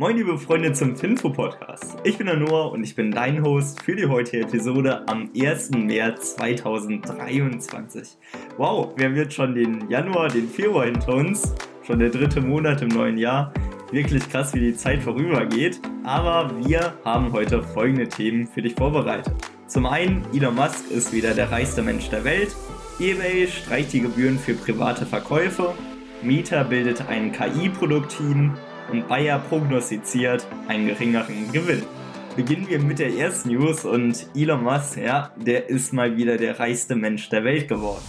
Moin liebe Freunde zum Finfo-Podcast. Ich bin der Noah und ich bin dein Host für die heutige Episode am 1. März 2023. Wow, wir haben jetzt schon den Januar, den Februar hinter uns. Schon der dritte Monat im neuen Jahr. Wirklich krass, wie die Zeit vorübergeht. Aber wir haben heute folgende Themen für dich vorbereitet. Zum einen, Elon Musk ist wieder der reichste Mensch der Welt. eBay streicht die Gebühren für private Verkäufe. Meta bildet ein KI-Produktteam und Bayer prognostiziert einen geringeren Gewinn. Beginnen wir mit der ersten News und Elon Musk, ja, der ist mal wieder der reichste Mensch der Welt geworden.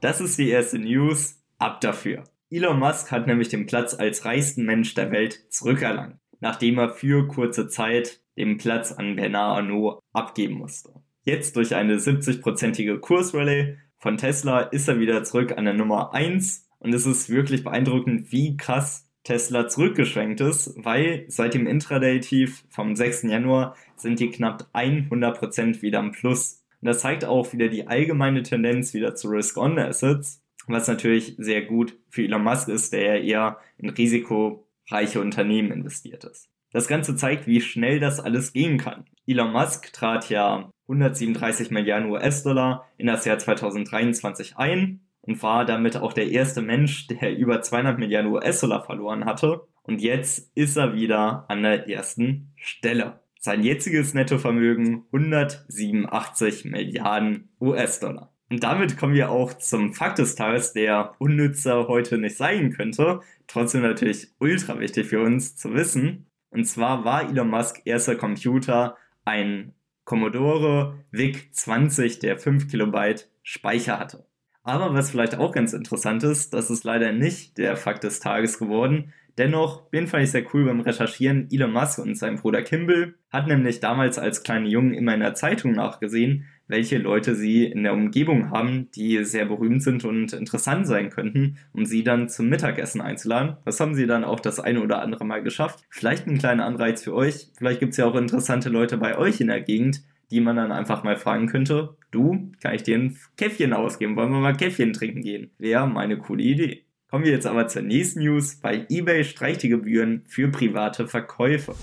Das ist die erste News, ab dafür. Elon Musk hat nämlich den Platz als reichsten Mensch der Welt zurückerlangt, nachdem er für kurze Zeit den Platz an Bernard Arnault abgeben musste. Jetzt durch eine 70-prozentige Kursrallye von Tesla ist er wieder zurück an der Nummer 1 und es ist wirklich beeindruckend, wie krass Tesla zurückgeschwenkt ist, weil seit dem Intraday-Tief vom 6. Januar sind die knapp 100% wieder im Plus. Und das zeigt auch wieder die allgemeine Tendenz wieder zu Risk-On-Assets, was natürlich sehr gut für Elon Musk ist, der ja eher in risikoreiche Unternehmen investiert ist. Das Ganze zeigt, wie schnell das alles gehen kann. Elon Musk trat ja 137 Milliarden US-Dollar in das Jahr 2023 ein und war damit auch der erste Mensch, der über 200 Milliarden US-Dollar verloren hatte. Und jetzt ist er wieder an der ersten Stelle. Sein jetziges Nettovermögen 187 Milliarden US-Dollar. Und damit kommen wir auch zum Fakt des Tages, der unnützer heute nicht sein könnte. Trotzdem natürlich ultra wichtig für uns zu wissen. Und zwar war Elon Musk erster Computer ein Commodore VIC-20, der 5 Kilobyte Speicher hatte. Aber was vielleicht auch ganz interessant ist, das ist leider nicht der Fakt des Tages geworden. Dennoch, den fand ich sehr cool beim Recherchieren. Elon Musk und sein Bruder Kimball hat nämlich damals als kleine Jungen immer in der Zeitung nachgesehen, welche Leute sie in der Umgebung haben, die sehr berühmt sind und interessant sein könnten, um sie dann zum Mittagessen einzuladen. Das haben sie dann auch das eine oder andere Mal geschafft. Vielleicht ein kleiner Anreiz für euch. Vielleicht gibt es ja auch interessante Leute bei euch in der Gegend, die man dann einfach mal fragen könnte, du, kann ich dir ein Käffchen ausgeben? Wollen wir mal Käffchen trinken gehen? Wäre meine coole Idee. Kommen wir jetzt aber zur nächsten News. Bei eBay streicht die Gebühren für private Verkäufe.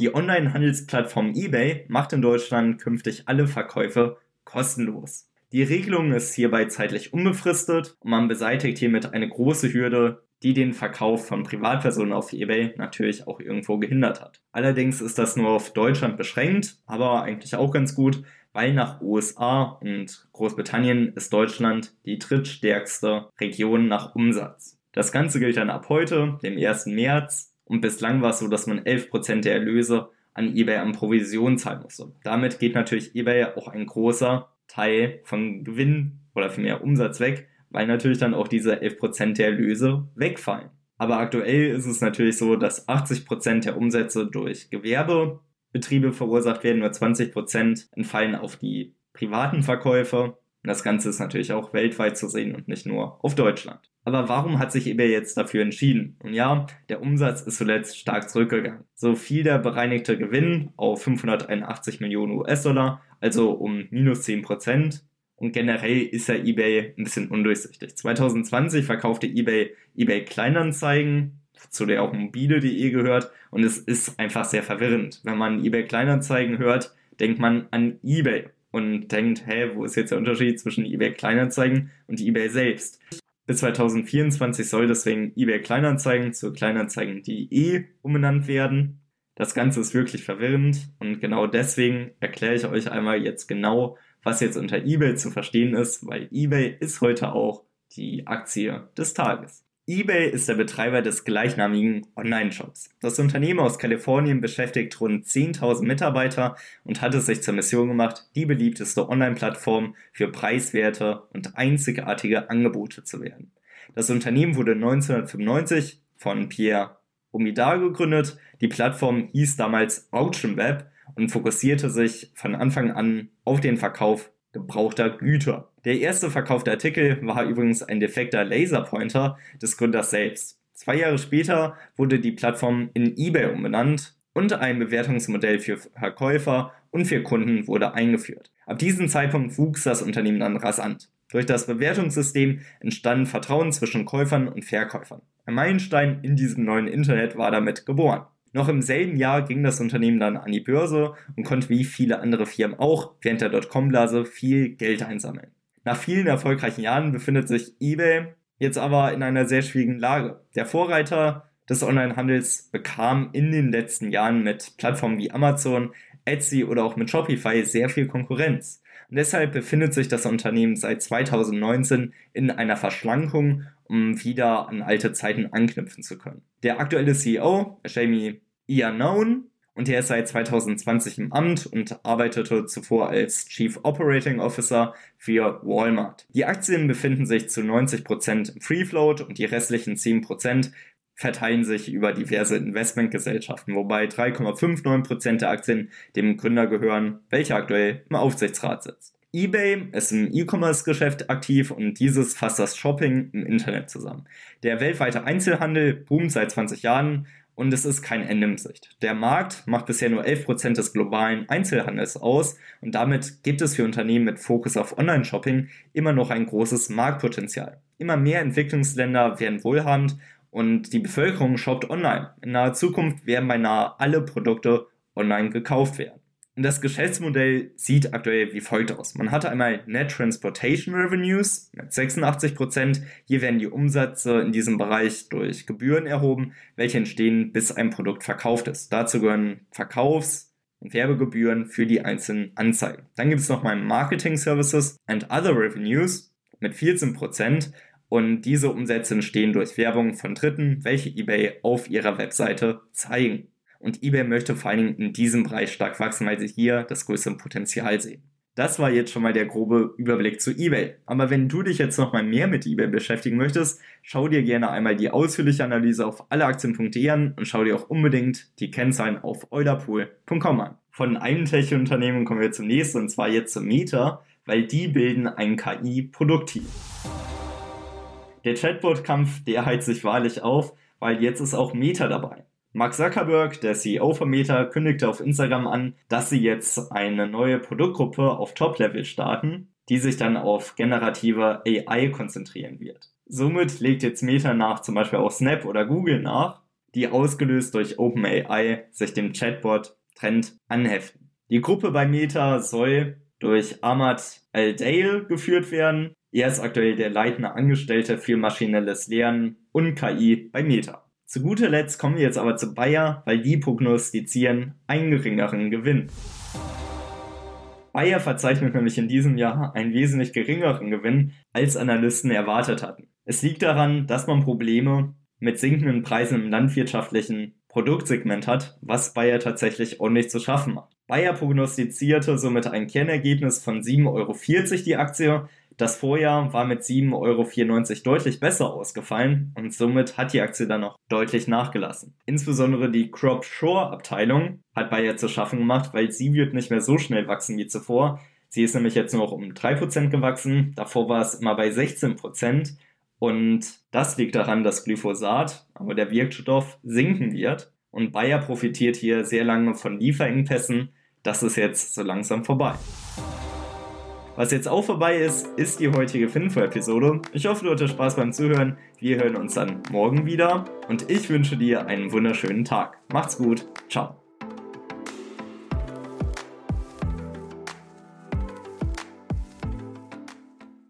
Die Online-Handelsplattform eBay macht in Deutschland künftig alle Verkäufe kostenlos. Die Regelung ist hierbei zeitlich unbefristet und man beseitigt hiermit eine große Hürde, die den Verkauf von Privatpersonen auf eBay natürlich auch irgendwo gehindert hat. Allerdings ist das nur auf Deutschland beschränkt, aber eigentlich auch ganz gut, weil nach USA und Großbritannien ist Deutschland die drittstärkste Region nach Umsatz. Das Ganze gilt dann ab heute, dem 1. März, und bislang war es so, dass man 11% der Erlöse an eBay an Provision zahlen musste. Damit geht natürlich eBay auch ein großer Teil von Gewinn oder vielmehr Umsatz weg, weil natürlich dann auch diese 11% der Erlöse wegfallen. Aber aktuell ist es natürlich so, dass 80% der Umsätze durch Gewerbebetriebe verursacht werden, nur 20% entfallen auf die privaten Verkäufe. Und das Ganze ist natürlich auch weltweit zu sehen und nicht nur auf Deutschland. Aber warum hat sich eBay jetzt dafür entschieden? Und ja, der Umsatz ist zuletzt stark zurückgegangen. So fiel der bereinigte Gewinn auf 581 Millionen US-Dollar, also um minus 10 Prozent. Und generell ist ja eBay ein bisschen undurchsichtig. 2020 verkaufte eBay eBay Kleinanzeigen, zu der auch mobile.de gehört. Und es ist einfach sehr verwirrend. Wenn man eBay Kleinanzeigen hört, denkt man an eBay und denkt, hä, wo ist jetzt der Unterschied zwischen eBay Kleinanzeigen und eBay selbst? Bis 2024 soll deswegen eBay Kleinanzeigen zu Kleinanzeigen.de umbenannt werden. Das Ganze ist wirklich verwirrend und genau deswegen erkläre ich euch einmal jetzt genau, was jetzt unter eBay zu verstehen ist, weil eBay ist heute auch die Aktie des Tages. eBay ist der Betreiber des gleichnamigen Online-Shops. Das Unternehmen aus Kalifornien beschäftigt rund 10.000 Mitarbeiter und hat es sich zur Mission gemacht, die beliebteste Online-Plattform für preiswerte und einzigartige Angebote zu werden. Das Unternehmen wurde 1995 von Pierre Omidar gegründet. Die Plattform hieß damals Auction Web und fokussierte sich von Anfang an auf den Verkauf gebrauchter Güter. Der erste verkaufte Artikel war übrigens ein defekter Laserpointer des Gründers selbst. Zwei Jahre später wurde die Plattform in eBay umbenannt und ein Bewertungsmodell für Verkäufer und für Kunden wurde eingeführt. Ab diesem Zeitpunkt wuchs das Unternehmen dann rasant. Durch das Bewertungssystem entstand Vertrauen zwischen Käufern und Verkäufern. Ein Meilenstein in diesem neuen Internet war damit geboren. Noch im selben Jahr ging das Unternehmen dann an die Börse und konnte wie viele andere Firmen auch während der Dotcom-Blase viel Geld einsammeln. Nach vielen erfolgreichen Jahren befindet sich eBay jetzt aber in einer sehr schwierigen Lage. Der Vorreiter des Onlinehandels bekam in den letzten Jahren mit Plattformen wie Amazon, Etsy oder auch mit Shopify sehr viel Konkurrenz. Und deshalb befindet sich das Unternehmen seit 2019 in einer Verschlankung, um wieder an alte Zeiten anknüpfen zu können. Der aktuelle CEO, Jamie Iannone, und er ist seit 2020 im Amt und arbeitete zuvor als Chief Operating Officer für Walmart. Die Aktien befinden sich zu 90% im Free Float und die restlichen 10% verteilen sich über diverse Investmentgesellschaften, wobei 3,59% der Aktien dem Gründer gehören, welcher aktuell im Aufsichtsrat sitzt. eBay ist im E-Commerce-Geschäft aktiv und dieses fasst das Shopping im Internet zusammen. Der weltweite Einzelhandel boomt seit 20 Jahren und es ist kein Ende in Sicht. Der Markt macht bisher nur 11% des globalen Einzelhandels aus und damit gibt es für Unternehmen mit Fokus auf Online-Shopping immer noch ein großes Marktpotenzial. Immer mehr Entwicklungsländer werden wohlhabend und die Bevölkerung shoppt online. In naher Zukunft werden beinahe alle Produkte online gekauft werden. Das Geschäftsmodell sieht aktuell wie folgt aus. Man hatte einmal Net Transportation Revenues mit 86%. Hier werden die Umsätze in diesem Bereich durch Gebühren erhoben, welche entstehen, bis ein Produkt verkauft ist. Dazu gehören Verkaufs- und Werbegebühren für die einzelnen Anzeigen. Dann gibt es noch mal Marketing Services and Other Revenues mit 14%. Und diese Umsätze entstehen durch Werbung von Dritten, welche eBay auf ihrer Webseite zeigen. Und eBay möchte vor allen Dingen in diesem Bereich stark wachsen, weil sie hier das größte Potenzial sehen. Das war jetzt schon mal der grobe Überblick zu eBay. Aber wenn du dich jetzt noch mal mehr mit eBay beschäftigen möchtest, schau dir gerne einmal die ausführliche Analyse auf alleaktien.de an und schau dir auch unbedingt die Kennzahlen auf eulerpool.com an. Von einem Tech-Unternehmen kommen wir zum nächsten und zwar jetzt zum Meta, weil die bilden ein KI-Produktteam. Der Chatbot-Kampf, der heizt sich wahrlich auf, weil jetzt ist auch Meta dabei. Mark Zuckerberg, der CEO von Meta, kündigte auf Instagram an, dass sie jetzt eine neue Produktgruppe auf Top-Level starten, die sich dann auf generative AI konzentrieren wird. Somit legt jetzt Meta nach zum Beispiel auch Snap oder Google nach, die ausgelöst durch OpenAI sich dem Chatbot-Trend anheften. Die Gruppe bei Meta soll durch Ahmad Al-Dale geführt werden, er ist aktuell der leitende Angestellte für maschinelles Lernen und KI bei Meta. Zu guter Letzt kommen wir jetzt aber zu Bayer, weil die prognostizieren einen geringeren Gewinn. Bayer verzeichnet nämlich in diesem Jahr einen wesentlich geringeren Gewinn, als Analysten erwartet hatten. Es liegt daran, dass man Probleme mit sinkenden Preisen im landwirtschaftlichen Produktsegment hat, was Bayer tatsächlich ordentlich zu schaffen macht. Bayer prognostizierte somit ein Kernergebnis von 7,40 Euro die Aktie, das Vorjahr war mit 7,94 Euro deutlich besser ausgefallen und somit hat die Aktie dann noch deutlich nachgelassen. Insbesondere die Crop Shore Abteilung hat Bayer zu schaffen gemacht, weil sie wird nicht mehr so schnell wachsen wie zuvor. Sie ist nämlich jetzt nur noch um 3% gewachsen, davor war es immer bei 16%. Und das liegt daran, dass Glyphosat, aber der Wirkstoff, sinken wird. Und Bayer profitiert hier sehr lange von Lieferengpässen. Das ist jetzt so langsam vorbei. Was jetzt auch vorbei ist, ist die heutige Finfo-Episode. Ich hoffe, du hattest Spaß beim Zuhören. Wir hören uns dann morgen wieder und ich wünsche dir einen wunderschönen Tag. Macht's gut. Ciao.